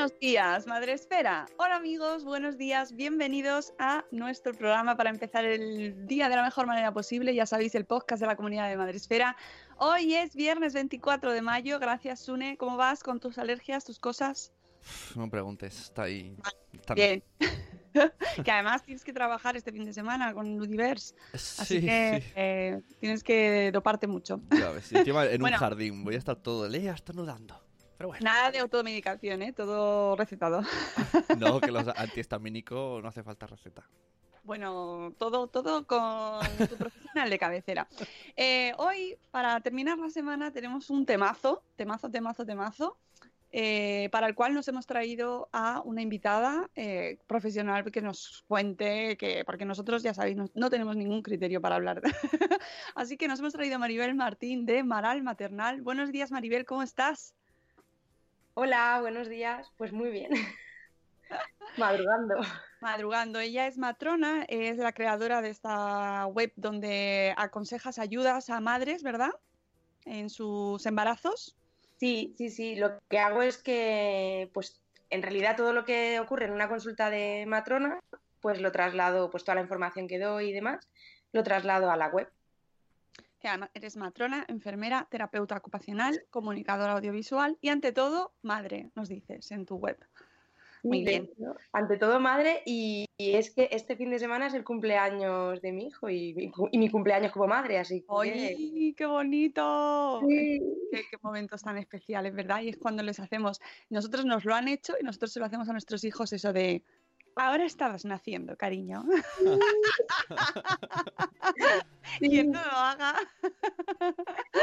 Buenos días, Madre Esfera. Hola amigos, buenos días, bienvenidos a nuestro programa para empezar el día de la mejor manera posible. Ya sabéis, el podcast de la comunidad de Madre Esfera. Hoy es viernes 24 de mayo. Gracias, Sune. ¿Cómo vas con tus alergias, tus cosas? No me preguntes, está ahí. está- Bien. que además tienes que trabajar este fin de semana con Ludiverse. Así Sí, que sí. eh, tienes que doparte mucho. Ya ves, encima en Bueno. un jardín, voy a estar todo el día estornudando. Pero bueno, Nada de automedicación, ¿eh? todo recetado. no, que los antihistamínicos no hace falta receta. Bueno, todo, todo con tu profesional de cabecera. Eh, hoy, para terminar la semana, tenemos un temazo, temazo, temazo, temazo, eh, para el cual nos hemos traído a una invitada eh, profesional que nos cuente, que, porque nosotros, ya sabéis, no, no tenemos ningún criterio para hablar. Así que nos hemos traído a Maribel Martín de Maral Maternal. Buenos días, Maribel, ¿cómo estás? Hola, buenos días. Pues muy bien. Madrugando. Madrugando. Ella es matrona, es la creadora de esta web donde aconsejas ayudas a madres, ¿verdad? En sus embarazos. Sí, sí, sí. Lo que hago es que, pues, en realidad todo lo que ocurre en una consulta de matrona, pues lo traslado, pues toda la información que doy y demás, lo traslado a la web. Que eres matrona, enfermera, terapeuta ocupacional, comunicadora audiovisual y ante todo, madre, nos dices en tu web. Muy bien. Ante todo, madre, y, y es que este fin de semana es el cumpleaños de mi hijo y, mi cu- y mi cumpleaños como madre, así que... ¡Ay, qué bonito! Sí. Qué, qué momentos tan especiales, ¿verdad? Y es cuando les hacemos, nosotros nos lo han hecho y nosotros se lo hacemos a nuestros hijos eso de, ahora estabas naciendo, cariño. Quien no lo haga.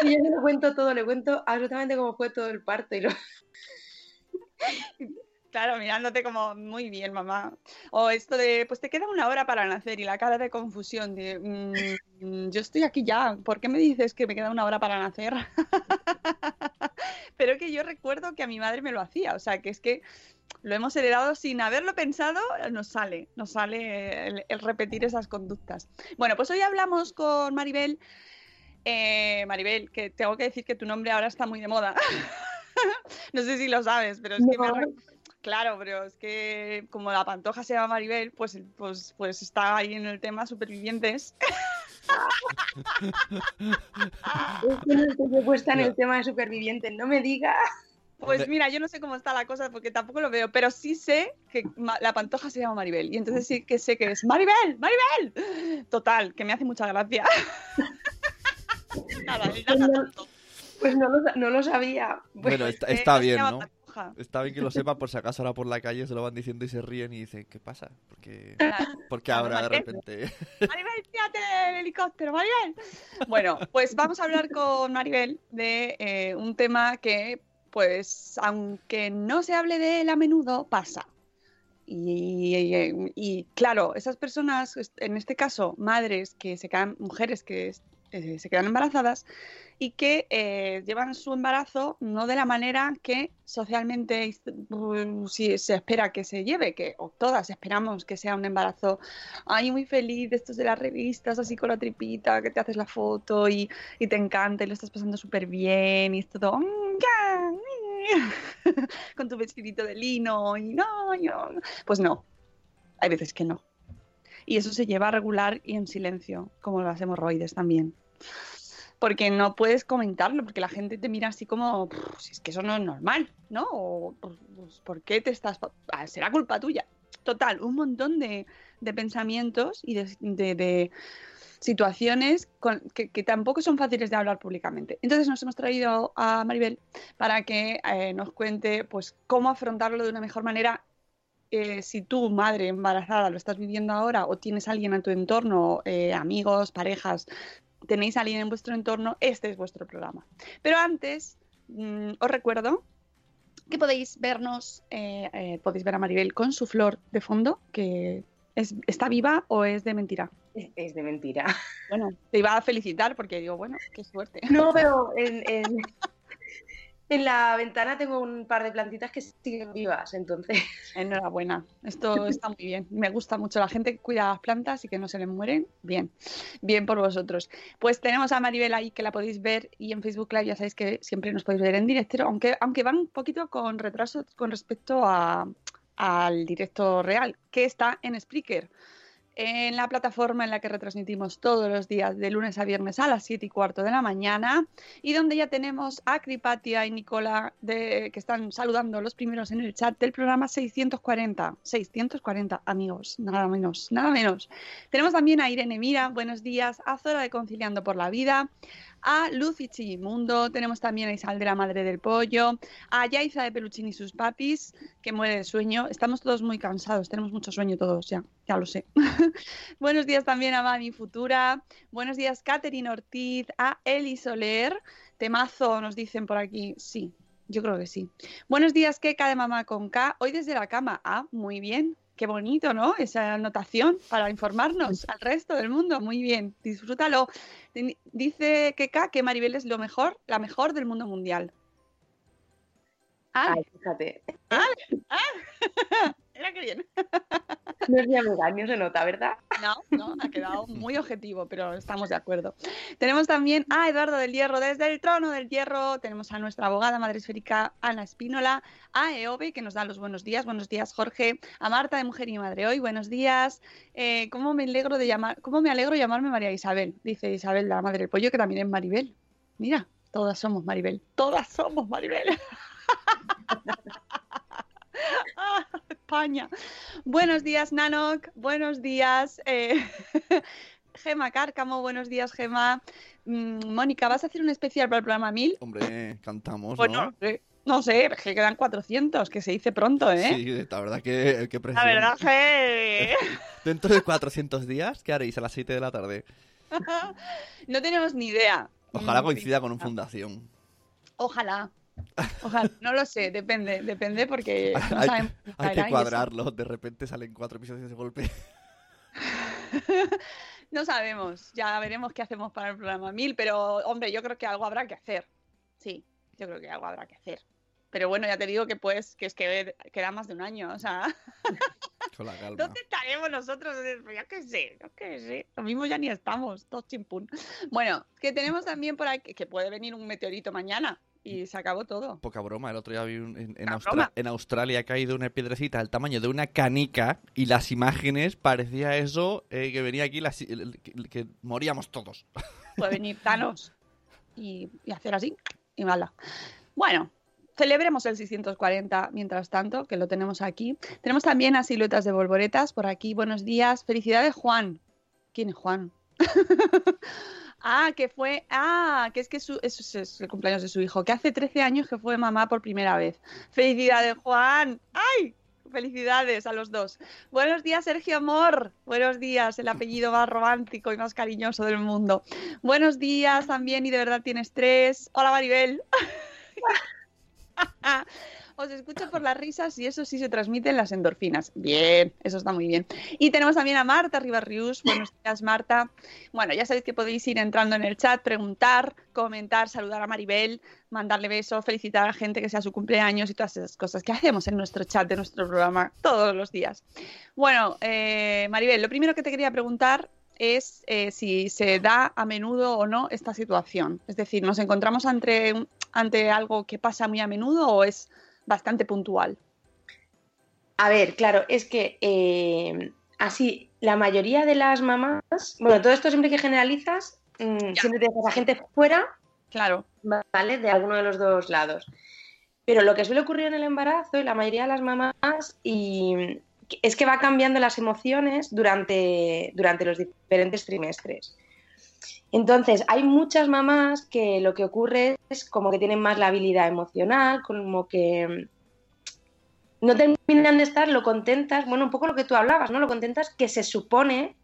Y yo le cuento todo, le cuento absolutamente cómo fue todo el parto y lo... Claro, mirándote como muy bien, mamá. O esto de, pues te queda una hora para nacer y la cara de confusión de, "Mm, yo estoy aquí ya, ¿por qué me dices que me queda una hora para nacer? Pero que yo recuerdo que a mi madre me lo hacía, o sea, que es que lo hemos heredado sin haberlo pensado, nos sale, nos sale el, el repetir esas conductas. Bueno, pues hoy hablamos con Maribel. Eh, Maribel, que tengo que decir que tu nombre ahora está muy de moda. no sé si lo sabes, pero es que me, Claro, pero es que como la pantoja se llama Maribel, pues, pues, pues está ahí en el tema supervivientes. Es que no puesta en el tema de supervivientes, no me digas. Pues mira, yo no sé cómo está la cosa porque tampoco lo veo, pero sí sé que la pantoja se llama Maribel. Y entonces sí que sé que es Maribel, Maribel. Total, que me hace mucha gracia. Nada, nada no- tonto. Pues no lo, no lo sabía. Bueno, Pues, está, Eh, está bien, ¿no? pantoja. Está bien que lo sepa por si acaso ahora por la calle se lo van diciendo y se ríen y dicen, ¿qué pasa? Porque, Claro. porque Claro, ahora de repente... Maribel, tírate del helicóptero, Maribel. Bueno, pues vamos a hablar con Maribel de eh, un tema que, pues, aunque no se hable de él a menudo, pasa. Y, y- y, claro, esas personas, en este caso, madres que se quedan, mujeres que eh, se quedan embarazadas y que eh, llevan su embarazo no de la manera que socialmente uh, sí se espera que se lleve, que o todas esperamos que sea un embarazo ay, muy feliz, de estos de las revistas, así con la tripita, que te haces la foto y, y te encanta y lo estás pasando súper bien y es todo, "Mm, mm", con tu vestidito de lino y no. Pues no, hay veces que no. Y eso se lleva regular y en silencio, como las hemorroides también. Porque no puedes comentarlo, porque la gente te mira así como, "Pff, si es que eso no es normal, ¿no? O, pues, pues, ¿por qué te estás...? Ah, será culpa tuya. Total, un montón de, de pensamientos y de, de- de situaciones con- que, que tampoco son fáciles de hablar públicamente. Entonces nos hemos traído a Maribel para que eh, nos cuente pues cómo afrontarlo de una mejor manera. Eh, si tú, madre embarazada, lo estás viviendo ahora o tienes alguien en tu entorno, eh, amigos, parejas, tenéis a alguien en vuestro entorno, este es vuestro programa. Pero antes, mm, os recuerdo que podéis vernos, eh, eh, podéis ver a Maribel con su flor de fondo, que es, está viva o es de mentira. Es, es de mentira. Bueno, te iba a felicitar porque digo, bueno, qué suerte. No, pero en, en- en la ventana tengo un par de plantitas que siguen vivas, entonces. Enhorabuena, esto está muy bien. Me gusta mucho la gente que cuida las plantas y que no se les mueren. Bien, bien por vosotros. Pues tenemos a Maribel ahí que la podéis ver y en Facebook Live ya sabéis que siempre nos podéis ver en directo, aunque, aunque van un poquito con retraso con respecto a- al directo real, que está en Spreaker. En la plataforma en la que retransmitimos todos los días de lunes a viernes a las 7 y cuarto de la mañana y donde ya tenemos a Cripatia y Nicola de, que están saludando los primeros en el chat del programa 640. 640 amigos, nada menos, nada menos. Tenemos también a Irene Mira, buenos días, a Zora de Conciliando por la Vida, a Lucy Chillimundo, tenemos también a la Madre del Pollo, a Yaiza de Peluchín y sus papis, que muere de sueño. Estamos todos muy cansados, tenemos mucho sueño todos, ya, ya lo sé. Buenos días también a Mami Futura. Buenos días, Catherine Ortiz, a Eli Soler. Temazo, nos dicen por aquí. Sí, yo creo que sí. Buenos días, Keka de Mamá con K. Hoy desde la cama. Ah, muy bien. Qué bonito, ¿no? Esa anotación para informarnos al resto del mundo. Muy bien, disfrútalo. Dice Keka que Maribel es lo mejor, la mejor del mundo mundial. Ah, Ay, fíjate. era que bien. No es mi engaño, se nota, ¿verdad? No, no, ha quedado muy objetivo, pero estamos de acuerdo. Tenemos también a Eduardo del Hierro desde el trono del Hierro. Tenemos a nuestra abogada madre esférica Ana Espínola, a Eove que nos da los buenos días. Buenos días, Jorge. A Marta de Mujer y Madre Hoy. Buenos días. Eh, ¿Cómo me alegro de llamar? ¿Cómo me alegro de llamarme María Isabel? Dice Isabel, la madre del pollo, que también es Maribel. Mira, todas somos Maribel. Todas somos Maribel. España. Buenos días, Nanok. Buenos días, eh, Gema Cárcamo. Buenos días, Gema. Mm, Mónica, ¿vas a hacer un especial para el programa 1000? Hombre, cantamos, Pues ¿no? sé, no sé, es que quedan 400, que se dice pronto, ¿eh? Sí, la verdad que, que La verdad que... Dentro de 400 días, ¿qué haréis a las 7 de la tarde? no tenemos ni idea. Ojalá Mm, coincida con un fundación. Ojalá. Ojalá, no lo sé, depende, depende porque no hay, sabemos hay que cuadrarlo. De repente salen cuatro episodios de golpe. No sabemos, ya veremos qué hacemos para el programa 1000, pero hombre, yo creo que algo habrá que hacer. Sí, yo creo que algo habrá que hacer. Pero bueno, ya te digo que pues, que es que queda más de un año, o sea, Con la calma. ¿dónde estaremos nosotros? Yo qué sé, yo qué sé, lo mismo ya ni estamos, todos chimpún. Bueno, que tenemos también por aquí, que puede venir un meteorito mañana y se acabó todo. Poca broma, el otro día vi un- en, en Poca Austra- broma. en Australia ha caído una piedrecita del tamaño de una canica y las imágenes parecía eso eh, que venía aquí las- el- el- que, que moríamos todos. Puede venir Thanos y, y hacer así y mala. Bueno, celebremos el 640 mientras tanto, que lo tenemos aquí. Tenemos también a Siluetas de Volvoretas por aquí. Buenos días. Felicidades, Juan. ¿Quién es Juan? Ah, que fue. Ah, que es que su, es, es el cumpleaños de su hijo, que hace 13 años que fue mamá por primera vez. ¡Felicidades, Juan! ¡Ay! Felicidades a los dos. Buenos días, Sergio Amor. Buenos días, el apellido más romántico y más cariñoso del mundo. Buenos días también, y de verdad tienes tres. Hola, Maribel. Os escucho por las risas y eso sí se transmite en las endorfinas. Bien, eso está muy bien. Y tenemos también a Marta Ribarrius. Buenos días, Marta. Bueno, ya sabéis que podéis ir entrando en el chat, preguntar, comentar, saludar a Maribel, mandarle besos, felicitar a la gente que sea su cumpleaños y todas esas cosas que hacemos en nuestro chat de nuestro programa todos los días. Bueno, eh, Maribel, lo primero que te quería preguntar es eh, si se da a menudo o no esta situación. Es decir, ¿nos encontramos ante, ante algo que pasa muy a menudo o es bastante puntual? A ver, claro, es que eh, así, la mayoría de las mamás, bueno, todo esto siempre que generalizas, mm, siempre tienes a gente fuera, Claro. ¿vale? De alguno de los dos lados. Pero lo que suele ocurrir en el embarazo, y la mayoría de las mamás, y es que va cambiando las emociones durante, durante los diferentes trimestres. Entonces, hay muchas mamás que lo que ocurre es como que tienen más la habilidad emocional, como que no terminan de estar lo contentas, bueno, un poco lo que tú hablabas, ¿no? Lo contentas que se supone,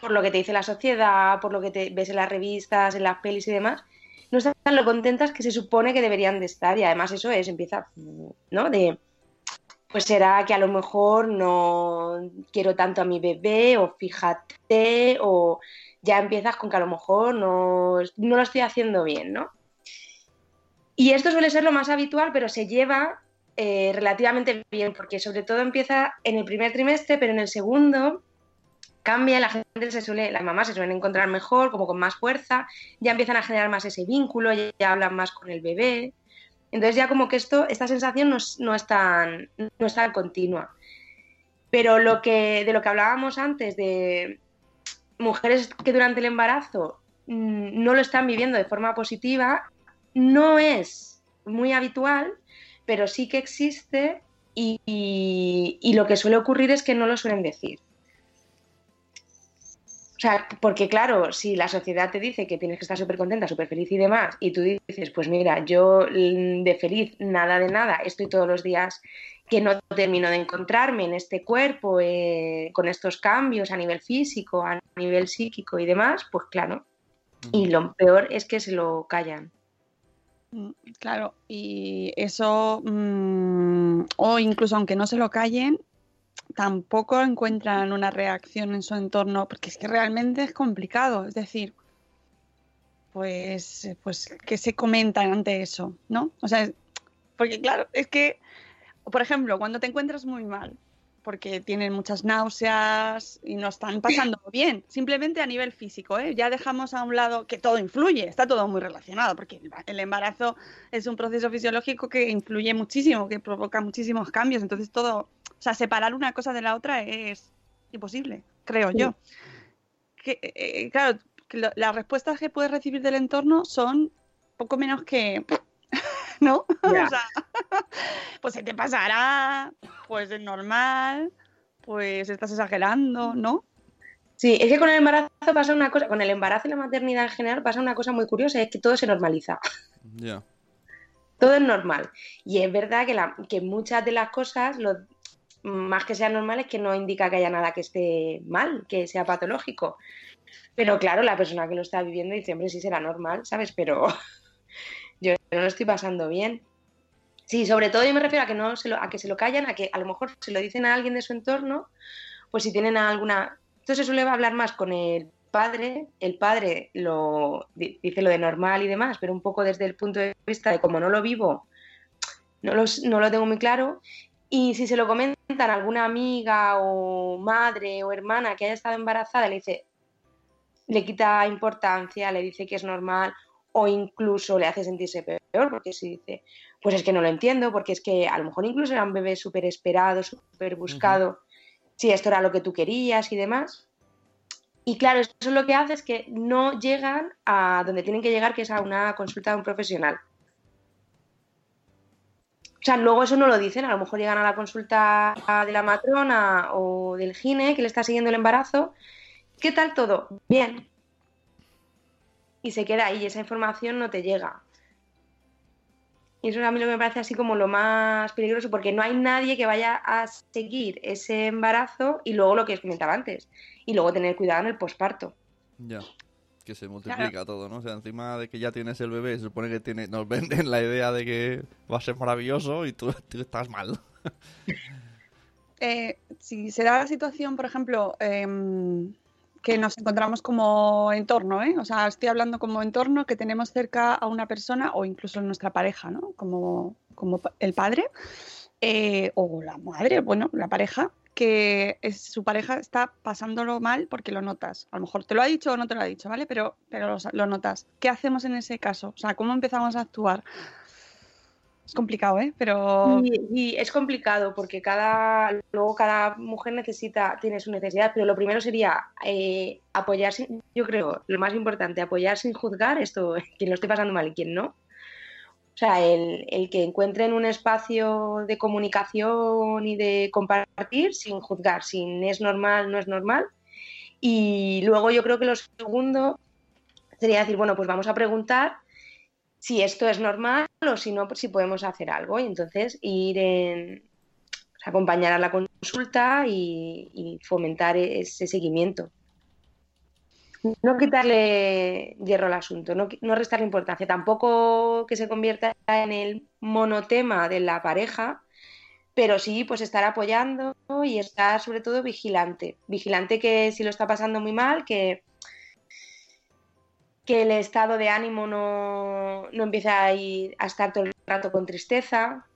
por lo que te dice la sociedad, por lo que te ves en las revistas, en las pelis y demás, no están lo contentas que se supone que deberían de estar. Y además eso es, empieza, ¿no? De, pues será que a lo mejor no quiero tanto a mi bebé, o fíjate, o ya empiezas con que a lo mejor no, no lo estoy haciendo bien, ¿no? Y esto suele ser lo más habitual, pero se lleva eh, relativamente bien, porque sobre todo empieza en el primer trimestre, pero en el segundo cambia, la gente se suele, las mamás se suelen encontrar mejor, como con más fuerza, ya empiezan a generar más ese vínculo, ya, ya hablan más con el bebé. Entonces ya como que esto, esta sensación no no es tan, no es tan continua. Pero lo que, de lo que hablábamos antes, de mujeres que durante el embarazo mm, no lo están viviendo de forma positiva, no es muy habitual, pero sí que existe y, y- lo que suele ocurrir es que no lo suelen decir. O sea, porque claro, si la sociedad te dice que tienes que estar súper contenta, súper feliz y demás, y tú dices, pues mira, yo mm, de feliz, nada de nada, estoy todos los días que no termino de encontrarme en este cuerpo, eh, con estos cambios a nivel físico, a nivel psíquico y demás, pues claro. Y lo peor es que se lo callan. Mm, Claro, y eso, mm, o incluso aunque no se lo callen, tampoco encuentran una reacción en su entorno, porque es que realmente es complicado. Es decir, pues, pues, ¿qué se comentan ante eso? ¿No? O sea, porque claro, es que, por ejemplo, cuando te encuentras muy mal, porque tienen muchas náuseas y no están pasando bien, simplemente a nivel físico, ¿eh? Ya dejamos a un lado que todo influye, está todo muy relacionado, porque el- embarazo es un proceso fisiológico que influye muchísimo, que provoca muchísimos cambios, entonces todo, o sea, separar una cosa de la otra es imposible, creo yo. Que, eh, eh, claro, que lo- las respuestas que puedes recibir del entorno son poco menos que, ¿no? O sea, pues se te pasará, pues es normal, pues estás exagerando, ¿no? Sí, es que con el embarazo pasa una cosa, con el embarazo y la maternidad en general pasa una cosa muy curiosa, es que todo se normaliza. Ya. Todo es normal. Y es verdad que, la- que muchas de las cosas, lo, más que sean normales, que no indica que haya nada que esté mal, que sea patológico. Pero claro, la persona que lo está viviendo dice, hombre, sí será normal, ¿sabes? Pero yo no lo estoy pasando bien. Sí, sobre todo yo me refiero a que no se lo, a que se lo callan, a que a lo mejor se lo dicen a alguien de su entorno, pues si tienen alguna. Esto se suele hablar más con el padre, el padre lo di- dice lo de normal y demás, pero un poco desde el punto de vista de como no lo vivo, no no lo tengo muy claro. Y si se lo comentan a alguna amiga o madre o hermana que haya estado embarazada, le dice, le quita importancia, le dice que es normal o incluso le hace sentirse peor porque si dice, pues es que no lo entiendo, porque es que a lo mejor incluso era un bebé súper esperado, súper buscado, si esto era lo que tú querías y demás. Y claro, eso lo que hace es que no llegan a donde tienen que llegar, que es a una consulta de un profesional. O sea, luego eso no lo dicen, a lo mejor llegan a la consulta de la matrona o del gine que le está siguiendo el embarazo. ¿Qué tal todo? Bien. Y se queda ahí, esa información no te llega. Y eso es a mí lo que me parece así como lo más peligroso, porque no hay nadie que vaya a seguir ese embarazo y luego lo que os comentaba antes, y luego tener cuidado en el posparto. Ya. Que se multiplica todo, ¿no? O sea, encima de que ya tienes el bebé, se supone que tiene, nos venden la idea de que va a ser maravilloso y tú, tú estás mal. Eh, si se da la situación, por ejemplo, em, que nos encontramos como entorno, ¿eh? O sea, estoy hablando como entorno que tenemos cerca a una persona o incluso nuestra pareja, ¿no? Como, como el padre eh, o la madre, bueno, la pareja, que es, su pareja está pasándolo mal porque lo notas. A lo mejor te lo ha dicho o no te lo ha dicho, ¿vale? Pero, pero lo, lo notas. ¿Qué hacemos en ese caso? O sea, ¿cómo empezamos a actuar? Es complicado, ¿eh? Pero... Y, y es complicado porque cada luego cada mujer necesita, tiene su necesidad, pero lo primero sería eh, apoyar, sin- yo creo, lo más importante, apoyar sin juzgar esto, quien lo esté pasando mal y quien no. O sea, el, el que encuentren un espacio de comunicación y de compartir sin juzgar, sin es normal, no es normal. Y luego yo creo que lo segundo sería decir, bueno, pues vamos a preguntar si esto es normal o si no, si podemos hacer algo. Y entonces ir en, o sea, acompañar a la consulta y, y fomentar ese seguimiento. No quitarle hierro al asunto, no, no restarle importancia, tampoco que se convierta en el monotema de la pareja, pero sí pues estar apoyando y estar sobre todo vigilante. Vigilante que si lo está pasando muy mal, que que el estado de ánimo no, no empiece a, ir, a estar todo el rato con tristeza.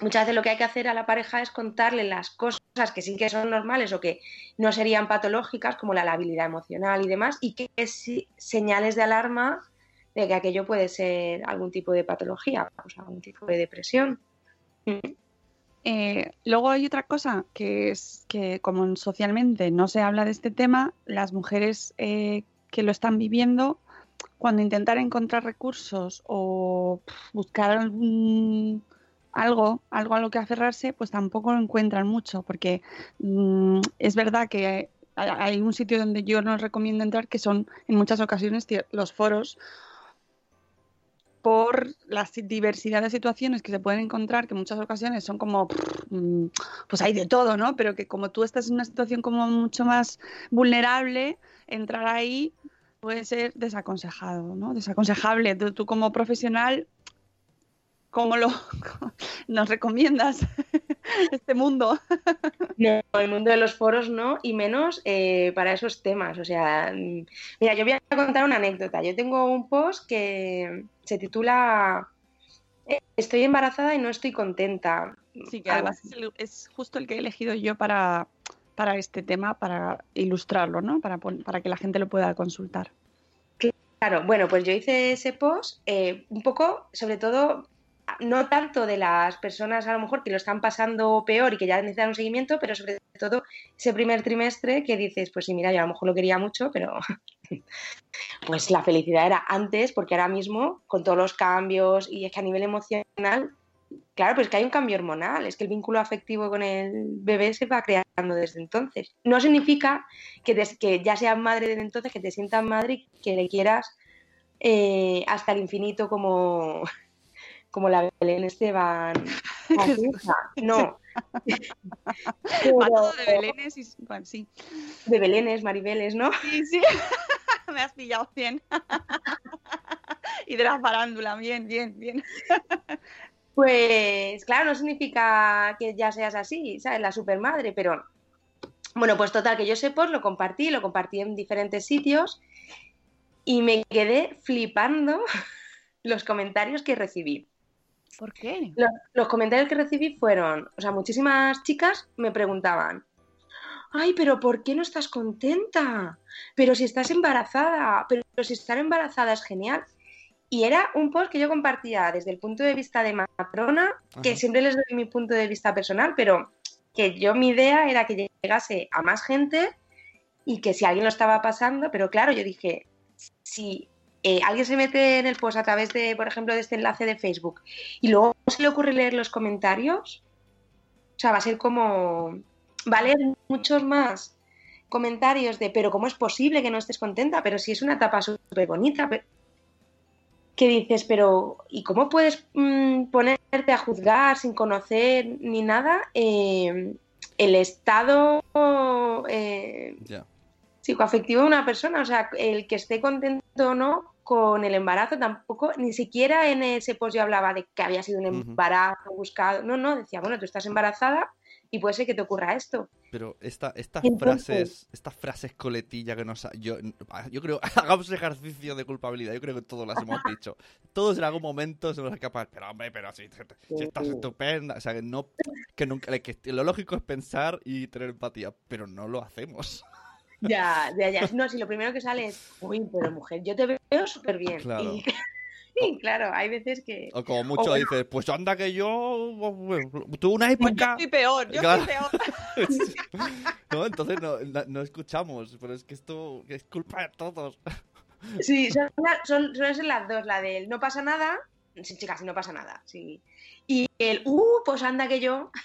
Muchas veces lo que hay que hacer a la pareja es contarle las cosas que sí que son normales o que no serían patológicas, como la labilidad emocional y demás, y que es señales de alarma de que aquello puede ser algún tipo de patología, o sea, algún tipo de depresión. Eh, luego hay otra cosa que es que como socialmente no se habla de este tema, las mujeres eh, que lo están viviendo, cuando intentar encontrar recursos o buscar algún- algo, algo a lo que aferrarse, pues tampoco lo encuentran mucho, porque mm, es verdad que hay, un sitio donde yo no recomiendo entrar, que son en muchas ocasiones los foros por la si- diversidad de situaciones que se pueden encontrar, que en muchas ocasiones son como, mm, pues hay de todo, ¿no? Pero que como tú estás en una situación como mucho más vulnerable, entrar ahí puede ser desaconsejado, ¿no? Desaconsejable. Tú, tú como profesional, ¿cómo lo nos recomiendas este mundo? No, el mundo de los foros no, y menos eh, para esos temas. O sea, mm, mira, yo voy a contar una anécdota. Yo tengo un post que se titula eh, Estoy embarazada y no estoy contenta. Sí, que además es, el- es justo el que he elegido yo para, para este tema, para ilustrarlo, ¿no? Para, para que la gente lo pueda consultar. Claro, bueno, pues yo hice ese post eh, un poco, sobre todo, no tanto de las personas a lo mejor que lo están pasando peor y que ya necesitan un seguimiento, pero sobre todo ese primer trimestre que dices, pues sí, mira, yo a lo mejor lo quería mucho, pero pues la felicidad era antes, porque ahora mismo, con todos los cambios y es que a nivel emocional, claro, pues que hay un cambio hormonal, es que el vínculo afectivo con el bebé se va creando desde entonces. No significa que, des- que ya seas madre desde entonces, que te sientas madre y que le quieras eh, hasta el infinito como, como la Belén Esteban. No. Pero- de Belénes y... Bueno, sí. de Belénes, Maribeles, ¿no? Sí, sí. Me has pillado 100. y de la farándula, bien, bien, bien. Pues claro, no significa que ya seas así, ¿sabes? La supermadre, pero bueno, pues total, que yo sé, pues lo compartí, lo compartí en diferentes sitios y me quedé flipando los comentarios que recibí. ¿Por qué? Los, los comentarios que recibí fueron, o sea, muchísimas chicas me preguntaban, ay, pero ¿por qué no estás contenta? Pero si estás embarazada, pero si estar embarazada es genial. Y era un post que yo compartía desde el punto de vista de matrona, que Ajá. siempre les doy mi punto de vista personal, pero que yo mi idea era que llegase a más gente y que si alguien lo estaba pasando, pero claro, yo dije, si eh, alguien se mete en el post a través de, por ejemplo, de este enlace de Facebook y luego se le ocurre leer los comentarios, o sea, va a ser como, va a leer muchos más comentarios de, pero ¿cómo es posible que no estés contenta? Pero si es una etapa súper bonita. pe- que dices, pero ¿y cómo puedes mm, ponerte a juzgar sin conocer ni nada eh, el estado eh, psicoafectivo de una persona? O sea, el que esté contento o no con el embarazo tampoco, ni siquiera en ese post yo hablaba de que había sido un embarazo buscado. No, no, decía, bueno, tú estás embarazada y puede ser que te ocurra esto. Pero esta, estas Entonces- frases, estas frases coletilla que nos ha- yo, yo creo, hagamos ejercicio de culpabilidad, yo creo que todos las hemos dicho. Todos en algún momento se nos escapa, pero hombre, pero si, si estás estupenda, o sea que no, que nunca, que lo lógico es pensar y tener empatía, pero no lo hacemos. Ya, ya, ya. No, si lo primero que sale es, uy, pero mujer, yo te veo súper bien. Claro. Y, y claro, hay veces que... O como mucho O- dices, pues anda que yo tuve una Pues yo época... estoy peor, yo Claro. estoy peor. no, entonces no, no- escuchamos, pero es que esto es culpa de todos. Sí, son, son, suelen ser las dos, la del no pasa nada, sí, chicas, sí, no pasa nada, sí. Y el, uh, pues anda que yo...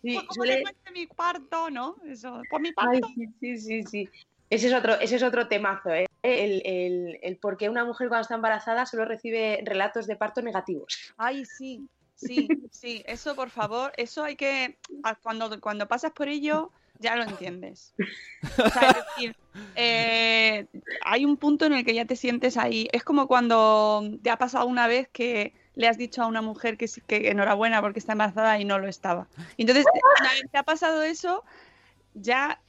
Sí, Pues como suele- mi parto, ¿no? Eso, por mi Ay, sí, sí, sí, sí. Ese es otro, ese es otro temazo, ¿eh? El, el, el por qué una mujer cuando está embarazada solo recibe relatos de parto negativos. Ay, sí, sí, sí, eso por favor, eso hay que, a- cuando, cuando pasas por ello, ya lo entiendes. O sea, es decir, eh, hay un punto en el que ya te sientes ahí, es como cuando te ha pasado una vez que le has dicho a una mujer que, que enhorabuena porque está embarazada y no lo estaba. Entonces, una vez te ha pasado eso, ya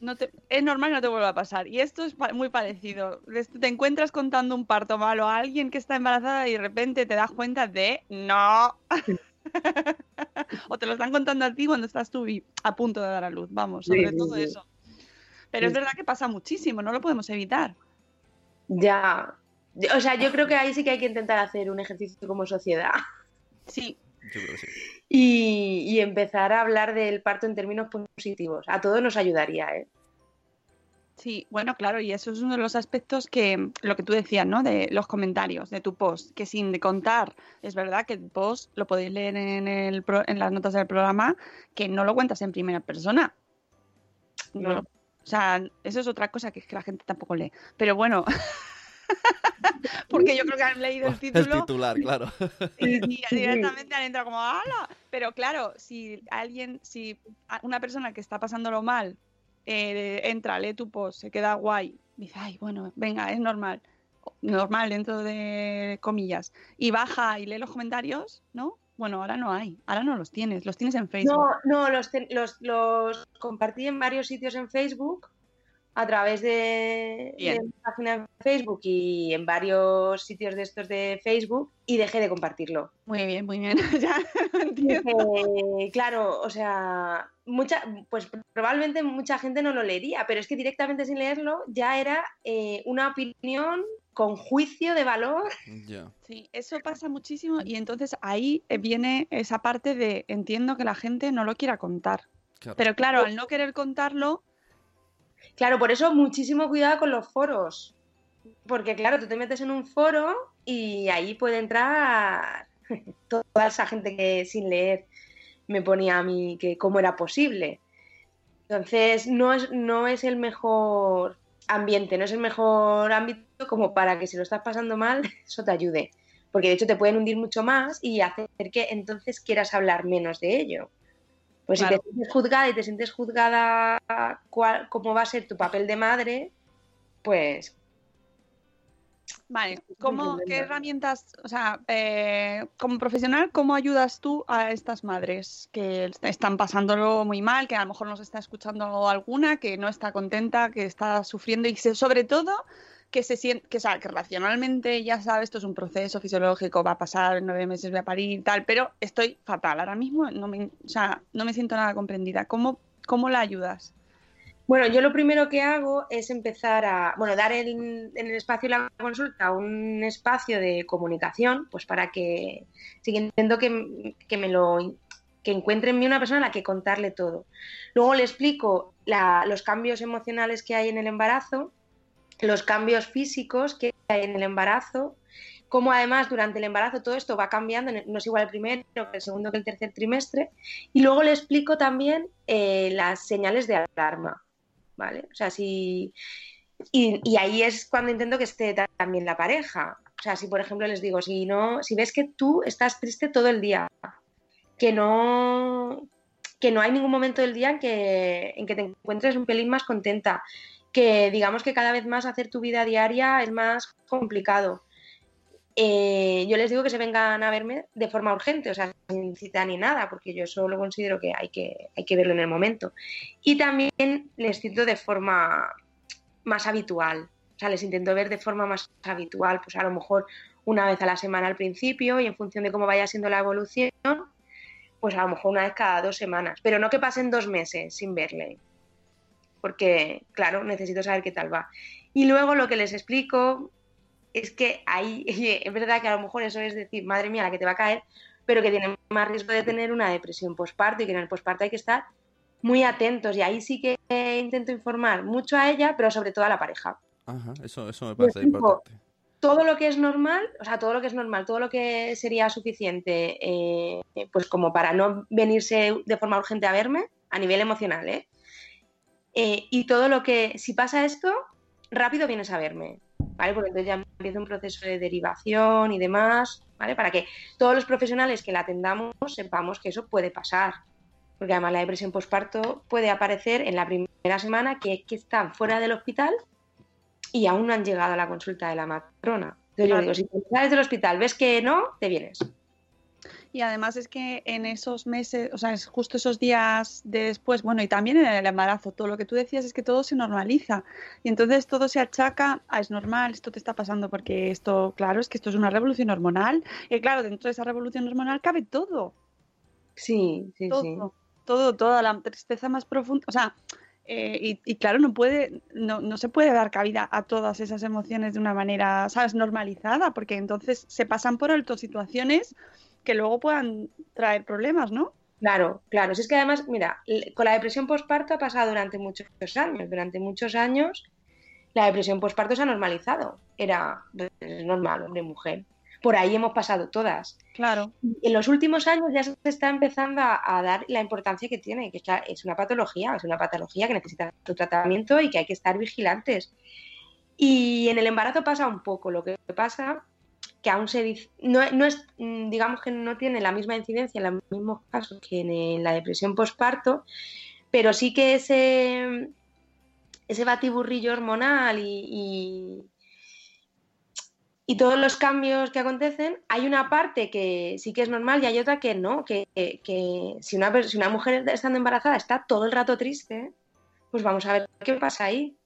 no te, es normal que no te vuelva a pasar. Y esto es pa- muy parecido. Te encuentras contando un parto malo a alguien que está embarazada y de repente te das cuenta de no. o te lo están contando a ti cuando estás tú a punto de dar a luz. Vamos, sobre Sí, todo sí. eso. Pero es verdad que pasa muchísimo, no lo podemos evitar. Ya. O sea, yo creo que ahí sí que hay que intentar hacer un ejercicio como sociedad Sí, Yo creo que sí. y, y empezar a hablar del parto en términos positivos. A todos nos ayudaría, ¿eh? Sí, bueno, claro, y eso es uno de los aspectos que, lo que tú decías, ¿no? De los comentarios de tu post, que sin de contar, es verdad que el post lo podéis leer en, el pro- en las notas del programa, que no lo cuentas en primera persona. No No. lo- o sea, eso es otra cosa que es que la gente tampoco lee. Pero bueno, porque yo creo que han leído el El título titular, claro. y directamente han entrado como ¡Hala! Pero claro, si alguien, si a- una persona que está pasándolo mal eh, entra, lee tu post, se queda guay, dice, ay, bueno, venga, es normal, normal dentro de comillas, y baja y lee los comentarios, ¿no? Bueno, ahora no hay, ahora no los tienes, los tienes en Facebook. No, no, los, ten- los, los compartí en varios sitios en Facebook, a través de, de mi página de Facebook y en varios sitios de estos de Facebook y dejé de compartirlo. Muy bien, muy bien, ya entiendo. Dije, claro, o sea, mucha, pues probablemente mucha gente no lo leería, pero es que directamente sin leerlo ya era eh, una opinión con juicio de valor. Sí, eso pasa muchísimo y entonces ahí eh, viene esa parte de entiendo que la gente no lo quiera contar. Claro. Pero claro, al no querer contarlo, Claro, por eso muchísimo cuidado con los foros. Porque claro, tú te metes en un foro y ahí puede entrar toda esa gente que sin leer me ponía a mí que cómo era posible. Entonces, no es, no es el mejor ambiente, no es el mejor ámbito como para que si lo estás pasando mal, eso te ayude. Porque de hecho te pueden hundir mucho más y hacer que entonces quieras hablar menos de ello. Pues Claro. si te sientes juzgada y te sientes juzgada cuál, cómo va a ser tu papel de madre, pues Vale, ¿cómo. ¿qué herramientas, o sea, eh, como profesional, cómo ayudas tú a estas madres que est- están pasándolo muy mal, que a lo mejor nos está escuchando alguna, que no está contenta, que está sufriendo y sobre todo que se siente, que, o sea, que racionalmente ya sabe, esto es un proceso fisiológico, va a pasar en nueve meses, voy a parir y tal, pero estoy fatal ahora mismo, no me, o sea, no me siento nada comprendida. ¿Cómo, cómo la ayudas? Bueno, yo lo primero que hago es empezar a, bueno, dar en, en el espacio de la consulta un espacio de comunicación, pues para que, intento que, que me lo, que encuentre en mí una persona a la que contarle todo. Luego le explico la- los cambios emocionales que hay en el embarazo, los cambios físicos que hay en el embarazo, cómo además durante el embarazo todo esto va cambiando, no es igual el primero que el segundo que el tercer trimestre, y luego le explico también eh, las señales de alarma. ¿vale? O sea, si Y, y ahí es cuando intento que esté ta- también la pareja. O sea, si por ejemplo les digo, si no, si ves que tú estás triste todo el día, que no, que no hay ningún momento del día en que, en que te encuentres un pelín más contenta, que digamos que cada vez más hacer tu vida diaria es más complicado. Eh, yo les digo que se vengan a verme de forma urgente, o sea, sin cita ni nada, porque yo solo considero que hay que, hay que verlo en el momento. Y también les cito de forma más habitual, o sea, les intento ver de forma más habitual, pues a lo mejor una vez a la semana al principio y en función de cómo vaya siendo la evolución, pues a lo mejor una vez cada dos semanas, pero no que pasen dos meses sin verle, porque claro, necesito saber qué tal va. Y luego lo que les explico es que ahí, es verdad que a lo mejor eso es decir, madre mía, la que te va a caer, pero que tiene más riesgo de tener una depresión postparto y que en el postparto hay que estar muy atentos y ahí sí que intento informar mucho a ella, pero sobre todo a la pareja. Ajá, eso, eso me parece importante. todo lo que es normal, o sea, todo lo que es normal, todo lo que sería suficiente, eh, pues como para no venirse de forma urgente a verme, a nivel emocional, ¿eh? Eh, y todo lo que, si pasa esto, rápido vienes a verme, ¿vale? Porque entonces ya empieza un proceso de derivación y demás, ¿vale? Para que todos los profesionales que la atendamos sepamos que eso puede pasar. Porque además la depresión postparto puede aparecer en la primera semana que, que están fuera del hospital y aún no han llegado a la consulta de la matrona. Entonces yo digo, si sales del hospital, ves que no, te vienes. Y además es que en esos meses, o sea, es justo esos días de después, bueno, y también en el embarazo, todo lo que tú decías es que todo se normaliza. Y entonces todo se achaca a es normal, esto te está pasando porque esto, claro, es que esto es una revolución hormonal. Y claro, dentro de esa revolución hormonal cabe todo, Sí, sí, todo, sí. todo, toda la tristeza más profunda. O sea, eh, y, y claro, no puede, no, no se puede dar cabida a todas esas emociones de una manera, ¿sabes?, normalizada, porque entonces se pasan por alto situaciones que luego puedan traer problemas, ¿no? Claro, claro. Si es que además, mira, con la depresión postparto ha pasado durante muchos años. Durante muchos años la depresión postparto se ha normalizado. Era pues, normal, hombre, mujer. Por ahí hemos pasado todas. Claro. En los últimos años ya se está empezando a, a dar la importancia que tiene, que es una patología, es una patología que necesita su tratamiento y que hay que estar vigilantes. Y en el embarazo pasa un poco, lo que pasa que aún se dice, no, no es, mm, digamos que no tiene la misma incidencia en los mismos casos que en la depresión postparto, pero sí que ese, ese batiburrillo hormonal y, y, todos los cambios que acontecen, hay una parte que sí que es normal y hay otra que no, que, que- si, una, si una mujer estando embarazada está todo el rato triste, pues vamos a ver qué pasa ahí.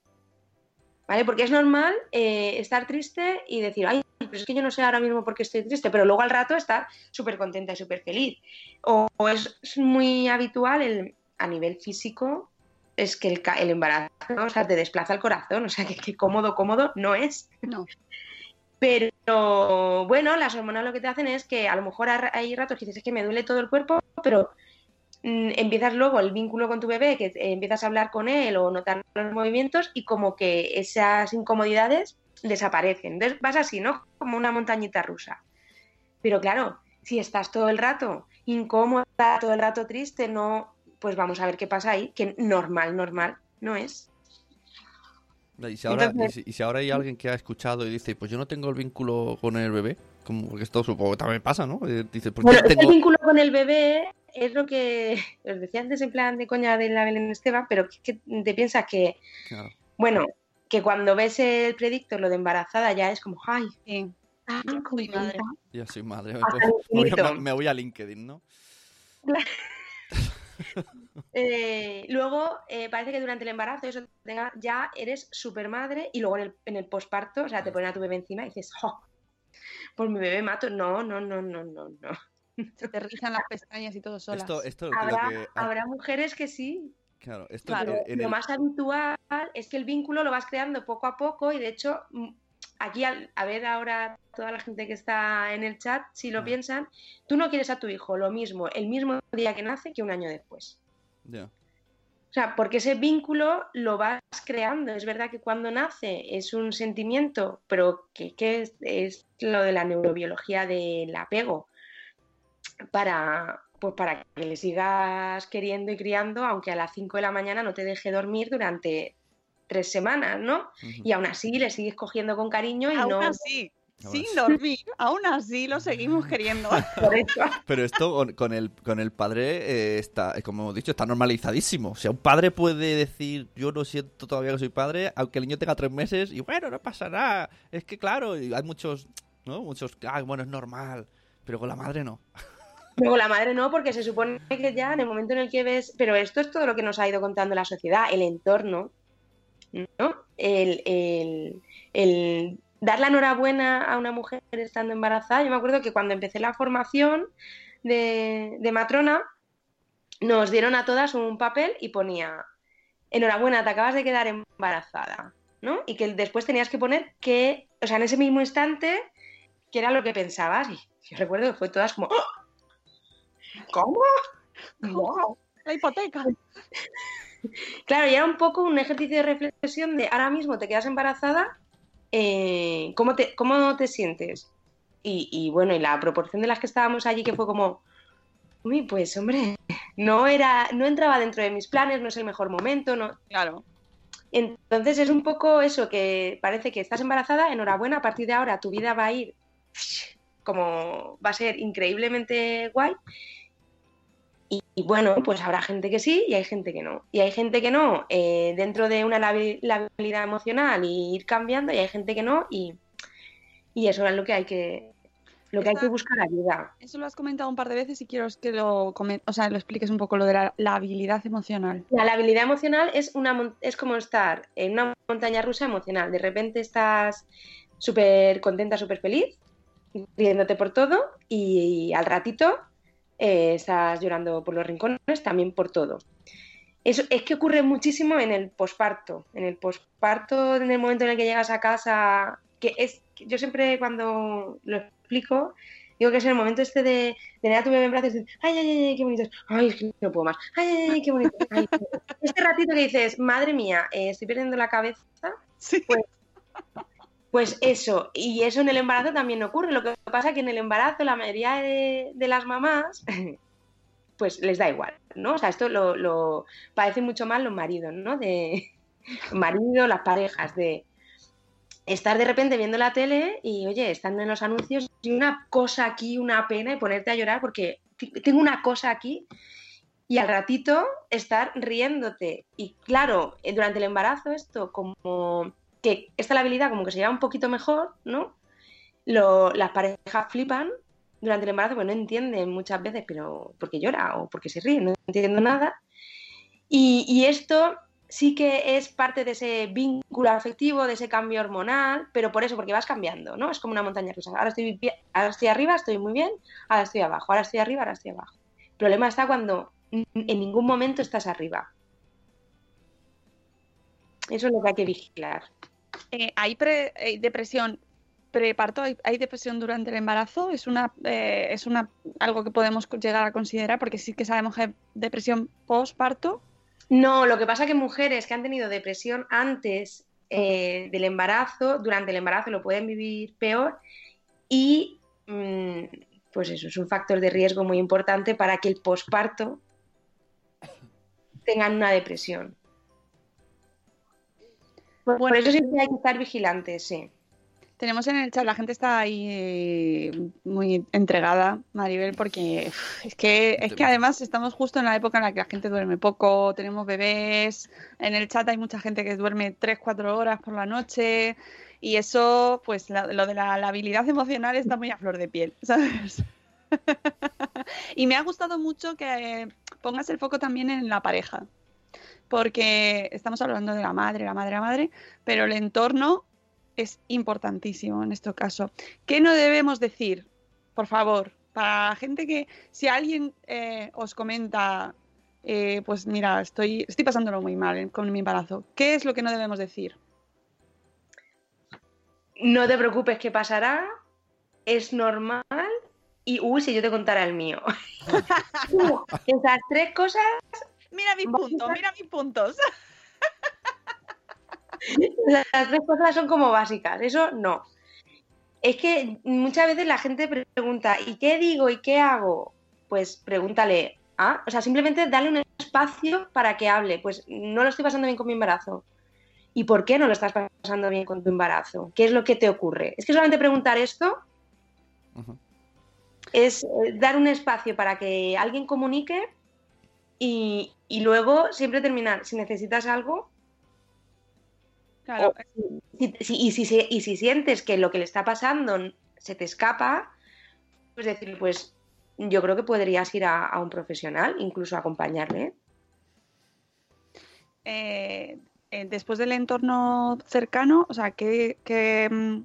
¿Vale? Porque es normal eh, estar triste y decir, ay, pero es que yo no sé ahora mismo por qué estoy triste, pero luego al rato estar súper contenta y súper feliz. O, o es, es muy habitual el, a nivel físico, es que el, el embarazo, ¿no? o sea, te desplaza el corazón, o sea, que, que cómodo, cómodo no es. No. Pero bueno, las hormonas lo que te hacen es que a lo mejor hay ratos que dices es que me duele todo el cuerpo, pero mm, empiezas luego el vínculo con tu bebé, que eh, empiezas a hablar con él o notar los movimientos y como que esas incomodidades desaparecen. Entonces vas así, ¿no? Como una montañita rusa. Pero claro, si estás todo el rato incómoda, todo el rato triste, no, pues vamos a ver qué pasa ahí, que normal, normal no es. Y si, ahora, Entonces- y si, y si ahora hay alguien que ha escuchado y dice, pues yo no tengo el vínculo con el bebé, como porque esto supongo que también pasa, ¿no? Eh, Dice, pues Bueno, que tengo... el vínculo con el bebé es lo que os decía antes en plan de coña de la Belén Esteban, pero que, que te piensas que, Claro. bueno, que cuando ves el predictor, lo de embarazada, ya es como, ay, Sí. tan soy contenta. madre. Ya soy madre, me, puedo- voy a, infinito. me voy a LinkedIn, ¿no? Eh, luego, eh, parece que durante el embarazo eso tenga- ya eres super madre y luego en el, en el posparto, o sea, te ponen a tu bebé encima y dices, ¡oh! Pues mi bebé mato. No, no, no, no, no, no. Se te rizan las pestañas y todo solas. Esto, esto lo que... habrá mujeres que sí, Claro, esto Claro, en- en lo el- más habitual es que el vínculo lo vas creando poco a poco y de hecho mm, aquí al, a ver ahora toda la gente que está en el chat, si lo Ah. piensan, tú no quieres a tu hijo lo mismo el mismo día que nace que un año después. ya. O sea, porque ese vínculo lo vas creando. Es verdad que cuando nace es un sentimiento, pero que, que es, es lo de la neurobiología del apego para, pues para que le sigas queriendo y criando, aunque a las 5 de la mañana no te deje dormir durante tres semanas, ¿no? Y aún así le sigues cogiendo con cariño y Aún no... así, sin dormir, aún así lo seguimos queriendo. Por eso. Pero esto con, el, con el padre eh, está, eh, como hemos dicho, está normalizadísimo. O sea, un padre puede decir, yo no siento todavía que soy padre, aunque el niño tenga tres meses, y bueno, no pasa nada. Es que claro, hay muchos, ¿no? Muchos, ah, bueno, es normal. Pero con la madre no. Luego la madre no, porque se supone que ya en el momento en el que ves, pero esto es todo lo que nos ha ido contando la sociedad, el entorno, ¿no? El, el- dar la enhorabuena a una mujer estando embarazada. Yo me acuerdo que cuando empecé la formación de, de matrona, nos dieron a todas un papel y ponía, enhorabuena, te acabas de quedar embarazada, ¿no? Y que después tenías que poner que, o sea, en ese mismo instante, que era lo que pensabas. Y yo recuerdo que fue todas como, ¡Oh! ¿Cómo? ¿Cómo? La hipoteca. Claro, y era un poco un ejercicio de reflexión de ahora mismo te quedas embarazada, eh, ¿cómo, te, ¿cómo te sientes? Y, y bueno, y la proporción de las que estábamos allí que fue como, uy, pues hombre, no era, no entraba dentro de mis planes, no es el mejor momento, no. Claro. Entonces es un poco eso, que parece que estás embarazada, enhorabuena, a partir de ahora tu vida va a ir como va a ser increíblemente guay. Y, y bueno, pues habrá gente que sí y hay gente que no. Y hay gente que no eh, dentro de una labi- labilidad emocional y ir cambiando y hay gente que no y, y eso es lo que hay que lo que hay que buscar ayuda. Eso lo has comentado un par de veces y quiero que lo, o sea, lo expliques un poco lo de la, la habilidad emocional. La labilidad emocional es, una, es como estar en una montaña rusa emocional. De repente estás súper contenta, súper feliz, riéndote por todo y, al ratito eh, estás llorando por los rincones, también por todo. Eso es que ocurre muchísimo en el posparto. En el posparto, en el momento en el que llegas a casa, que es yo siempre cuando lo explico digo que es el momento este de, tener a tu bebé en brazos y decir, ay, ay, ay, qué bonito, es. ay, es que no puedo más, ay, ay, ay, qué bonito. ay, qué bonito". este ratito que dices, madre mía, eh, estoy perdiendo la cabeza, Sí. pues, pues eso, y eso en el embarazo también ocurre. Lo que pasa es que en el embarazo la mayoría de, las mamás, pues les da igual, ¿no? O sea, esto lo, lo padecen mucho más los maridos, ¿no? De marido, las parejas, de estar de repente viendo la tele y, oye, están en los anuncios y una cosa aquí, una pena y ponerte a llorar porque tengo una cosa aquí y al ratito estar riéndote. Y claro, eh, durante el embarazo esto como que esta labilidad como que se lleva un poquito mejor, ¿no? Las parejas flipan durante el embarazo, pues no entienden muchas veces, pero porque llora o porque se ríe, no entiendo nada. Y, esto sí que es parte de ese vínculo afectivo, de ese cambio hormonal, pero por eso, porque vas cambiando, ¿no? Es como una montaña rusa. Ahora estoy, ahora estoy arriba, estoy muy bien, ahora estoy abajo, ahora estoy arriba, ahora estoy abajo. El problema está cuando en ningún momento estás arriba. Eso es lo que hay que vigilar. Eh, ¿Hay pre- eh, depresión preparto? ¿Hay, hay depresión durante el embarazo? ¿Es una, eh, es una algo que podemos llegar a considerar? Porque sí que sabemos que hay depresión postparto. No, lo que pasa es que mujeres que han tenido depresión antes del embarazo, durante el embarazo lo pueden vivir peor y mm, pues eso es un factor de riesgo muy importante para que el posparto tengan una depresión. Por, por eso siempre hay que estar vigilantes, sí. Tenemos en el chat, la gente está ahí eh, muy entregada, Maribel, porque es que, es que además estamos justo en la época en la que la gente duerme poco, tenemos bebés, en el chat hay mucha gente que duerme 3-4 horas por la noche y eso, pues la- lo de la, la habilidad emocional está muy a flor de piel, ¿sabes? y me ha gustado mucho que pongas el foco también en la pareja, porque estamos hablando de la madre, la madre, la madre, pero el entorno es importantísimo en este caso. ¿Qué no debemos decir? Por favor, para gente que, si alguien eh, os comenta, eh, pues mira, estoy, estoy pasándolo muy mal eh, con mi embarazo, ¿qué es lo que no debemos decir? No te preocupes que pasará, es normal y uy, si yo te contara el mío. Esas tres cosas Mira mis puntos, mira mis puntos. Las tres cosas son como básicas, eso no. Es que muchas veces la gente pregunta, ¿y qué digo y qué hago? Pues pregúntale, ¿ah? O sea, simplemente dale un espacio para que hable. Pues no lo estoy pasando bien con mi embarazo. ¿Y por qué no lo estás pasando bien con tu embarazo? ¿Qué es lo que te ocurre? Es que solamente preguntar esto es eh, dar un espacio para que alguien comunique y, y luego siempre terminar. Si necesitas algo, Claro, o si- si- y, si, si- y si sientes que lo que le está pasando se te escapa, pues decir, pues yo creo que podrías ir a, a un profesional, incluso acompañarle. eh, eh, después del entorno cercano, o sea, ¿qué, qué, mm,